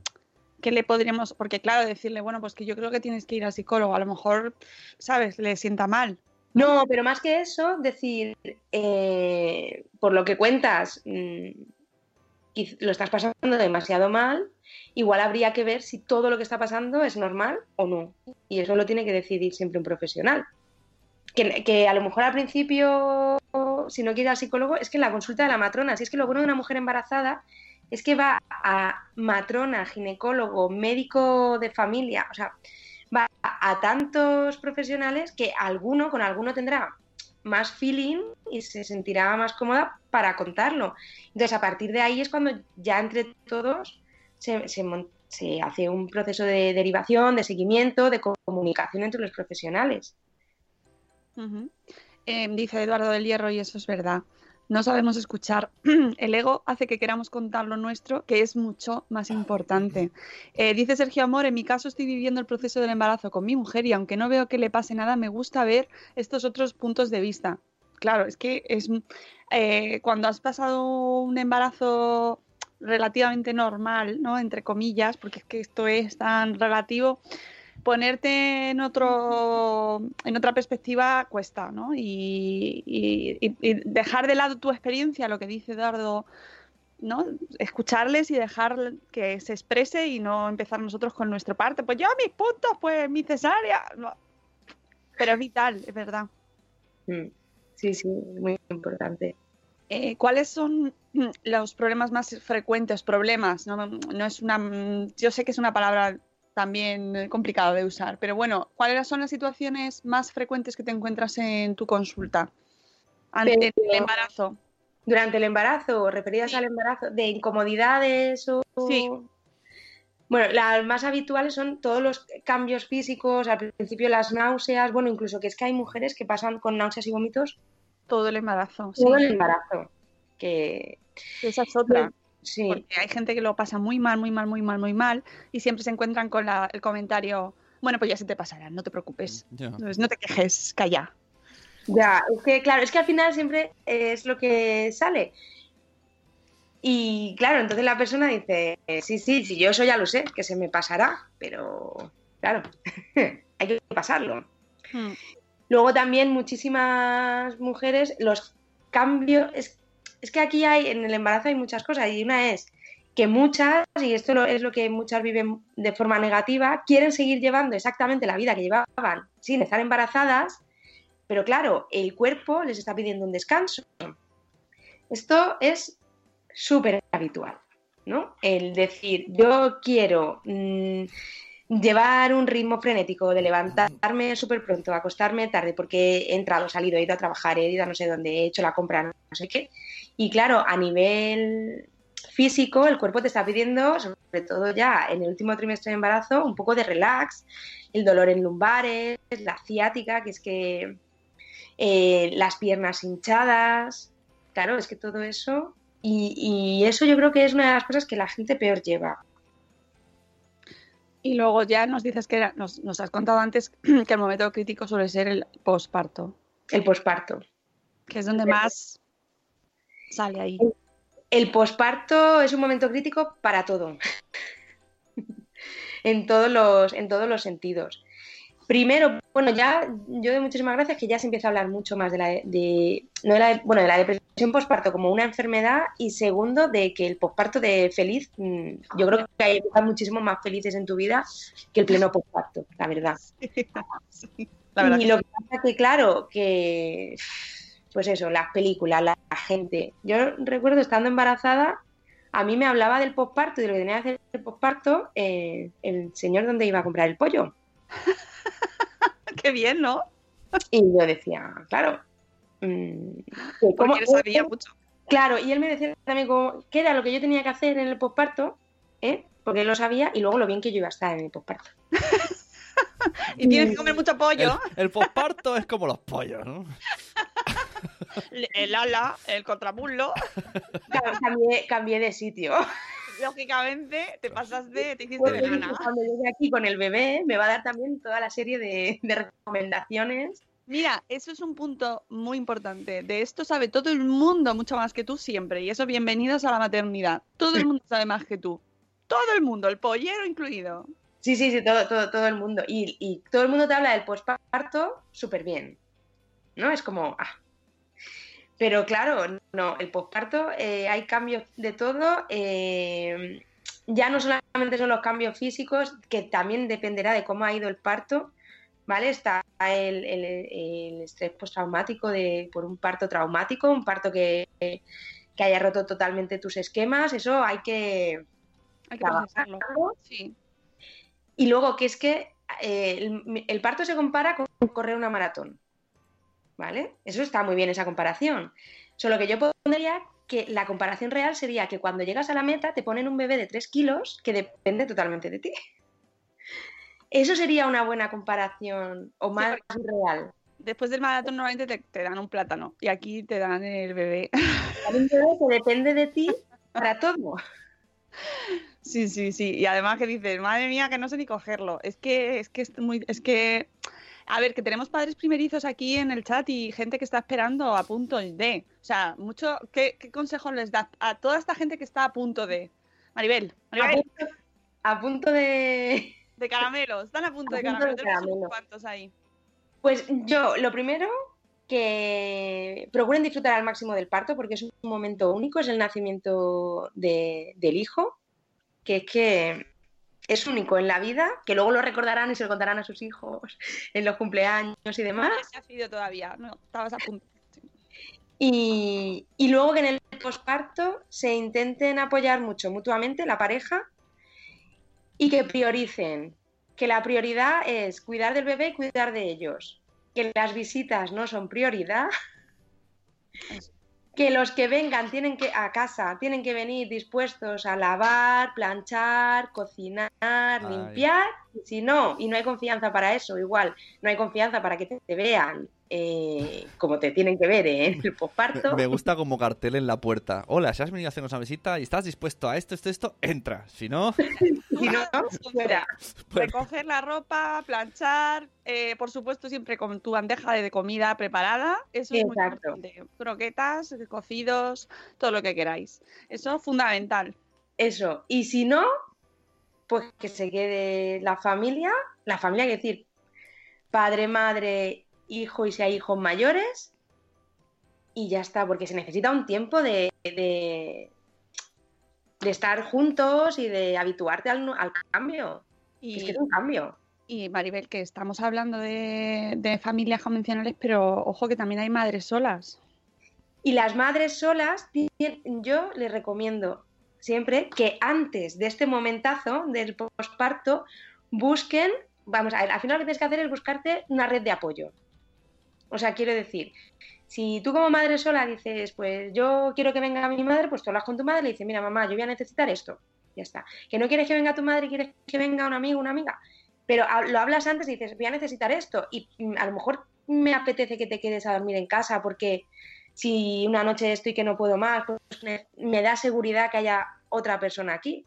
qué le podríamos...? Porque claro, decirle, bueno, pues que yo creo que tienes que ir al psicólogo, a lo mejor, ¿sabes? Le sienta mal. No, pero más que eso, decir, eh, por lo que cuentas, mm, quiz- lo estás pasando demasiado mal, igual habría que ver si todo lo que está pasando es normal o no. Y eso lo tiene que decidir siempre un profesional. Que, que a lo mejor al principio, si no quiere al psicólogo, es que la consulta de la matrona, si es que lo bueno de una mujer embarazada es que va a matrona, ginecólogo, médico de familia, o sea, a tantos profesionales que alguno, con alguno tendrá más feeling y se sentirá más cómoda para contarlo. Entonces, a partir de ahí es cuando ya entre todos se, hace un proceso de derivación, de seguimiento, de comunicación entre los profesionales. Eh, dice Eduardo del Hierro, y eso es verdad. No sabemos escuchar. El ego hace que queramos contar lo nuestro, que es mucho más importante. Eh, dice Sergio Amor, en mi caso estoy viviendo el proceso del embarazo con mi mujer y aunque no veo que le pase nada, me gusta ver estos otros puntos de vista. Claro, es que es eh, cuando has pasado un embarazo relativamente normal, ¿no? Entre comillas, porque es que esto es tan relativo, ponerte en otro en otra perspectiva cuesta, ¿no? Y, y- y- y dejar de lado tu experiencia, lo que dice Eduardo, ¿no? Escucharles y dejar que se exprese y no empezar nosotros con nuestra parte. Pues yo mis puntos, pues mi cesárea. no. Pero es vital, es verdad. Mm, Sí, sí, muy importante. Eh, ¿Cuáles son los problemas más frecuentes? Problemas, no, no es una. Yo sé que es una palabra también eh, complicada de usar, pero bueno, ¿cuáles son las situaciones más frecuentes que te encuentras en tu consulta ante Pero- el embarazo? Durante el embarazo, referidas Sí. al embarazo, de incomodidades o... Sí. Bueno, las más habituales son todos los cambios físicos, al principio las náuseas, bueno, incluso que es que hay mujeres que pasan con náuseas y vómitos Todo el embarazo, sí. todo el embarazo. Que Esa es otra. Sí, Porque hay gente que lo pasa muy mal, muy mal, muy mal, muy mal, y siempre se encuentran con la- el comentario, bueno, pues ya se te pasará, no te preocupes. Entonces, no te quejes, calla. ya, es que claro, es que al final siempre es lo que sale. Y claro, entonces la persona dice, sí, sí, sí, yo eso ya lo sé, que se me pasará, pero claro, hay que pasarlo. Hmm. Luego también muchísimas mujeres, los cambios, es, es que aquí hay, en el embarazo hay muchas cosas, y una es que muchas, y esto es lo que muchas viven de forma negativa, quieren seguir llevando exactamente la vida que llevaban sin estar embarazadas, pero claro, el cuerpo les está pidiendo un descanso. Esto es súper habitual, ¿no? El decir, yo quiero mm, llevar un ritmo frenético de levantarme súper pronto, acostarme tarde porque he entrado, salido, he ido a trabajar, he ido a no sé dónde, he hecho la compra, no sé qué. Y claro, a nivel físico, el cuerpo te está pidiendo, sobre todo ya en el último trimestre de embarazo, un poco de relax, el dolor en lumbares, la ciática, que es que eh, las piernas hinchadas, claro, es que todo eso, y, y eso yo creo que es una de las cosas que la gente peor lleva. Y luego ya nos dices que era- nos, nos has contado antes que el momento crítico suele ser el posparto, El posparto. que es donde más sale ahí. El posparto es un momento crítico para todo. en, todos los, en todos los sentidos. Primero, bueno, ya yo doy muchísimas gracias que ya se empieza a hablar mucho más de la, de, no de la, bueno, de la depresión posparto como una enfermedad y segundo, de que el posparto de feliz, mm, yo creo que hay épocas muchísimo más felices en tu vida que el pleno posparto, la verdad. Sí, la verdad y que lo que pasa que, claro, que pues eso, las películas, la, la gente. Yo recuerdo estando embarazada, a mí me hablaba del posparto y de lo que tenía que hacer el posparto eh, el señor donde iba a comprar el pollo. Qué bien, ¿no? Y yo decía, claro, mm, que Porque ¿cómo- él sabía mucho. Claro, y él me decía también como, qué era lo que yo tenía que hacer en el posparto, ¿eh? porque él lo sabía, y luego lo bien que yo iba a estar en el posparto. Y tienes que comer mucho El, pollo. el posparto es como los pollos, ¿no? El ala, el contramuslo. Claro, cambié, cambié de sitio. Lógicamente, te pasaste, te hiciste Porque vegana. cuando llegue aquí con el bebé, me va a dar también toda la serie de, de recomendaciones. Mira, eso es un punto muy importante. De esto sabe todo el mundo mucho más que tú siempre. Y eso, bienvenidos a la maternidad. Todo el mundo sabe más que tú. Todo el mundo, el pollero incluido. Sí, sí, sí, todo, todo, todo el mundo. Y, y todo el mundo te habla del posparto súper bien. ¿No? Es como, ah. Pero claro, no, el posparto eh, hay cambios de todo. eh, ya no solamente son los cambios físicos, que también dependerá de cómo ha ido el parto, ¿vale? Está el, el- el estrés postraumático de, por un parto traumático, un parto que, que haya roto totalmente tus esquemas, eso hay que, Hay que Trabajarlo. procesarlo. Sí. Y luego que es que eh, el, el parto se compara con correr una maratón. ¿Vale? Eso está muy bien, esa comparación. Solo que yo pondría que la comparación real sería que cuando llegas a la meta te ponen un bebé de 3 kilos que depende totalmente de ti. Eso sería una buena comparación o más real. Después del maratón normalmente te, te dan un plátano y aquí te dan el bebé. Un bebé que depende de ti para todo. Sí, sí, sí. Y además que dices, madre mía, que no sé ni cogerlo. Es que, es que es muy, es que, a ver, que tenemos padres primerizos aquí en el chat y gente que está esperando a punto de. O sea, mucho, ¿qué, qué consejos les das a toda esta gente que está a punto de? Maribel, A punto, a punto de... de caramelos, están a punto A de caramelos. caramelo. cuantos ahí. Pues yo, lo primero, que procuren disfrutar al máximo del parto porque es un momento único, es el nacimiento de- del hijo, que es que es único en la vida, que luego lo recordarán y se lo contarán a sus hijos en los cumpleaños y demás. No se ha sido todavía, no, estabas a punto. Y, y luego que en el posparto se intenten apoyar mucho mutuamente la pareja y que prioricen, que la prioridad es cuidar del bebé y cuidar de ellos, que las visitas no son prioridad, que los que vengan tienen que a casa tienen que venir dispuestos a lavar, planchar, cocinar, Ay. limpiar, si no, y no hay confianza para eso, igual, no hay confianza para que te, te vean eh, como te tienen que ver en el posparto. me gusta como cartel en la puerta. Hola, si has venido a hacernos una visita y estás dispuesto a esto, esto, esto, entra. Si no, Si no, fuera. Bueno. Recoger la ropa, planchar, eh, por supuesto siempre con tu bandeja de comida preparada, eso es muy Exacto. importante. Croquetas, cocidos, todo lo que queráis. Eso es fundamental. Eso. Y si no, pues que se quede la familia, la familia, es decir, padre, madre, hijo y si hay hijos mayores, y ya está, porque se necesita un tiempo de, de, de estar juntos y de habituarte al, al cambio. Y, Es que es un cambio. y, Maribel, que estamos hablando de, de familias convencionales, pero ojo que también hay madres solas. Y las madres solas, yo les recomiendo siempre que antes de este momentazo del posparto busquen, vamos a ver, al final lo que tienes que hacer es buscarte una red de apoyo. O sea, quiero decir, si tú como madre sola dices, pues yo quiero que venga mi madre, pues tú hablas con tu madre y le dices, mira mamá, yo voy a necesitar esto. Ya está. Que no quieres que venga tu madre, quieres que venga un amigo, una amiga. Pero lo hablas antes y dices, voy a necesitar esto. Y mm, a lo mejor me apetece que te quedes a dormir en casa porque si una noche estoy que no puedo más, pues me, da seguridad que haya otra persona aquí.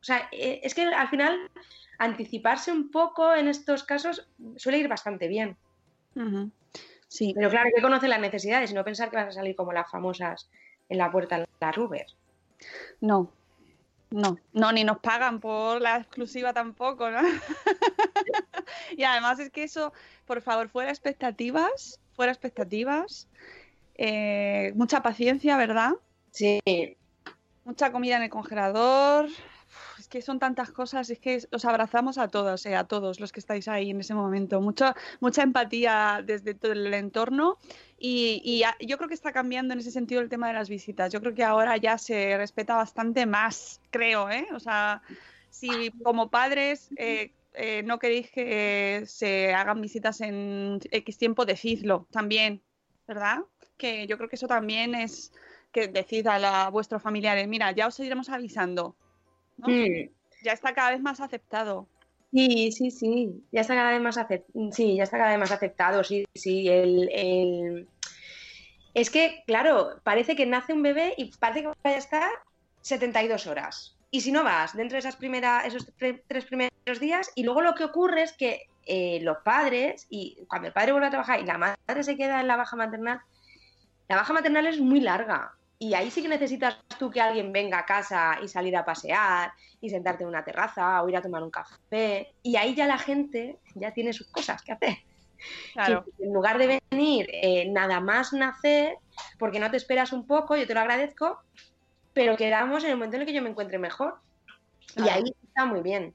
O sea, eh, es que al final anticiparse un poco en estos casos suele ir bastante bien. Sí, Pero claro, hay que conocer las necesidades y no pensar que vas a salir como las famosas en la puerta de las Uber. no. No, no, ni nos pagan por la exclusiva tampoco, ¿no? y además es que eso, por favor, fuera expectativas, fuera expectativas, eh, mucha paciencia, ¿verdad? Sí, Mucha comida en el congelador. Que son tantas cosas, es que os abrazamos a todos, eh, a todos los que estáis ahí en ese momento. Mucha, mucha empatía desde todo el entorno y, y a- yo creo que está cambiando en ese sentido el tema de las visitas. Yo creo que ahora ya se respeta bastante más, creo, ¿eh? O sea, si como padres eh, eh, no queréis que se hagan visitas en X tiempo, decidlo también, ¿verdad? Que yo creo que eso también es que que decid a, la- a vuestros familiares, mira, ya os iremos avisando. ¿No? Mm. Ya está cada vez más aceptado. Sí, sí, sí. Ya está cada vez más acep- sí, ya está cada vez más aceptado, sí, sí. El, el- Es que, claro, parece que nace un bebé y parece que vaya a estar 72 horas. Y si no vas dentro de esas primeras, esos tre- tres primeros días, y luego lo que ocurre es que eh, los padres, y cuando el padre vuelve a trabajar y la madre se queda en la baja maternal, la baja maternal es muy larga. Y ahí sí que necesitas tú que alguien venga a casa y salir a pasear y sentarte en una terraza o ir a tomar un café. Y ahí ya la gente ya tiene sus cosas que hacer. Claro. Que en lugar de venir eh, nada más nacer, porque no te esperas un poco, yo te lo agradezco, pero quedamos en el momento en el que yo me encuentre mejor. Y ahí está muy bien.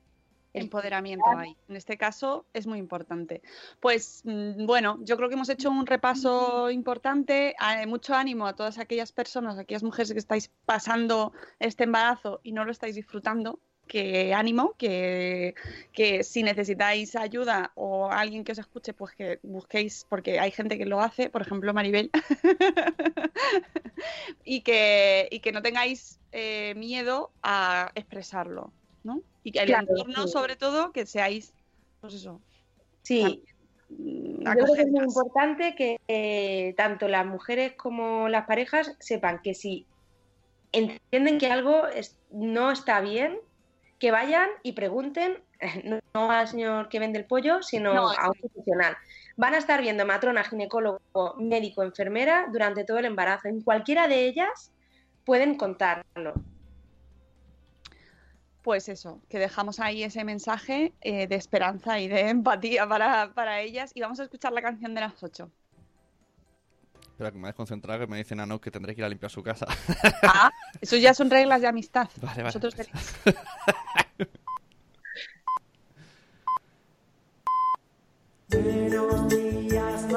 Empoderamiento ahí. En este caso es muy importante. Pues mm, bueno, yo creo que hemos hecho un repaso importante. Ah, Mucho ánimo a todas aquellas personas, a aquellas mujeres que estáis pasando este embarazo y no lo estáis disfrutando. Que ánimo, que, que si necesitáis ayuda o alguien que os escuche, pues que busquéis, porque hay gente que lo hace, por ejemplo Maribel, y, que, y que no tengáis eh, miedo a expresarlo, ¿no? Y que el Claro, entorno, sí. sobre todo, que seáis, pues eso, Sí, mm, Yo creo que es muy importante que eh, tanto las mujeres como las parejas sepan que si entienden que algo es- no está bien, que vayan y pregunten, no, no al señor que vende el pollo, sino No, a un profesional. Van a estar viendo matrona, ginecólogo, médico, enfermera durante todo el embarazo. En cualquiera de ellas pueden contarlo. Pues eso, que dejamos ahí ese mensaje eh, de esperanza y de empatía para, para ellas. Y vamos a escuchar la canción de las 8. Espera, que me desconcentrado que me dicen a no que tendré que ir a limpiar su casa. Ah, eso ya son reglas de amistad. Vale, vale. Veréis. Buenos días,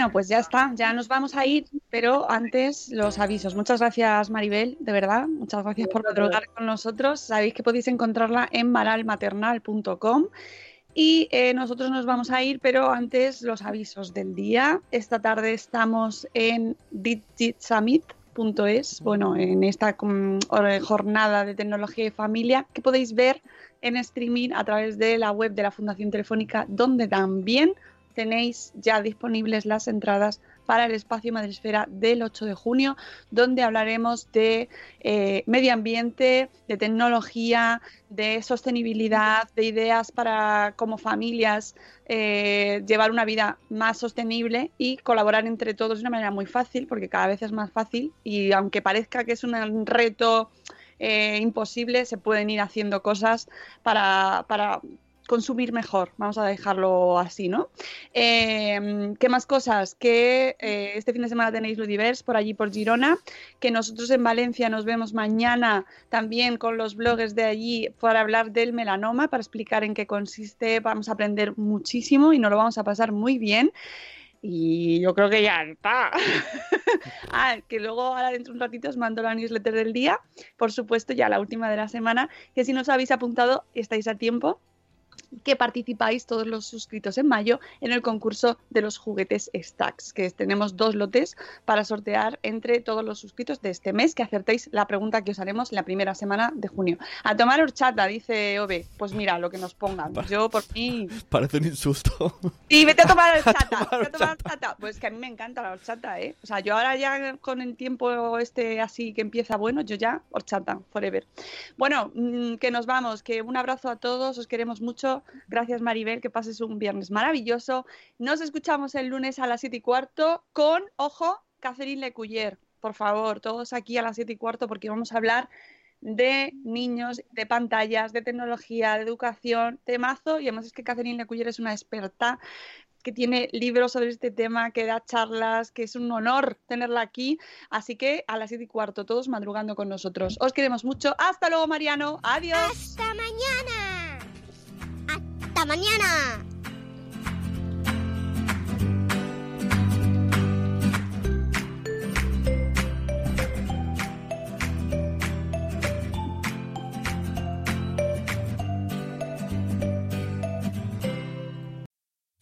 Bueno, pues ya está, ya nos vamos a ir, pero antes los avisos. Muchas gracias, Maribel, de verdad. Muchas gracias por madrugar con nosotros. Sabéis que podéis encontrarla en maralmaternal.com. Y eh, nosotros nos vamos a ir, pero antes los avisos del día. Esta tarde estamos en digitsummit.es, bueno, en esta mm, jornada de tecnología y familia que podéis ver en streaming a través de la web de la Fundación Telefónica, donde también tenéis ya disponibles las entradas para el espacio Madresfera del 8 de junio, donde hablaremos de eh, medio ambiente, de tecnología, de sostenibilidad, de ideas para como familias eh, llevar una vida más sostenible y colaborar entre todos de una manera muy fácil, porque cada vez es más fácil y aunque parezca que es un reto eh, imposible, se pueden ir haciendo cosas para, para consumir mejor, vamos a dejarlo así, ¿no? Eh, ¿Qué más cosas? Que eh, este fin de semana tenéis Ludiverse por allí por Girona, que nosotros en Valencia nos vemos mañana también con los bloggers de allí para hablar del melanoma, para explicar en qué consiste, vamos a aprender muchísimo y nos lo vamos a pasar muy bien. Y yo creo que ya está. ah, que luego ahora dentro de un ratito os mando la newsletter del día, por supuesto, ya la última de la semana, que si no os habéis apuntado estáis a tiempo que participáis todos los suscritos en mayo en el concurso de los juguetes Stacks, que tenemos dos lotes para sortear entre todos los suscritos de este mes, que acertéis la pregunta que os haremos la primera semana de junio. A tomar horchata, dice Ove. Pues mira, lo que nos pongan. Yo por mí... Parece un insulto. Y vete a tomar horchata, vete a tomar horchata. Pues que a mí me encanta la horchata, ¿eh? O sea, yo ahora ya con el tiempo este así que empieza bueno, yo ya horchata, forever. Bueno, mm, que nos vamos, que un abrazo a todos, os queremos mucho. Gracias Maribel, que pases un viernes maravilloso. Nos escuchamos el lunes a las 7 y cuarto con, ojo, Catherine Lecuyer. Por favor, todos aquí a las 7 y cuarto porque vamos a hablar de niños, de pantallas, de tecnología, de educación, temazo. Y además es que Catherine Lecuyer es una experta que tiene libros sobre este tema, que da charlas, que es un honor tenerla aquí. Así que a las 7 y cuarto, todos madrugando con nosotros. Os queremos mucho. Hasta luego, Mariano. Adiós. Hasta mañana. Hasta mañana.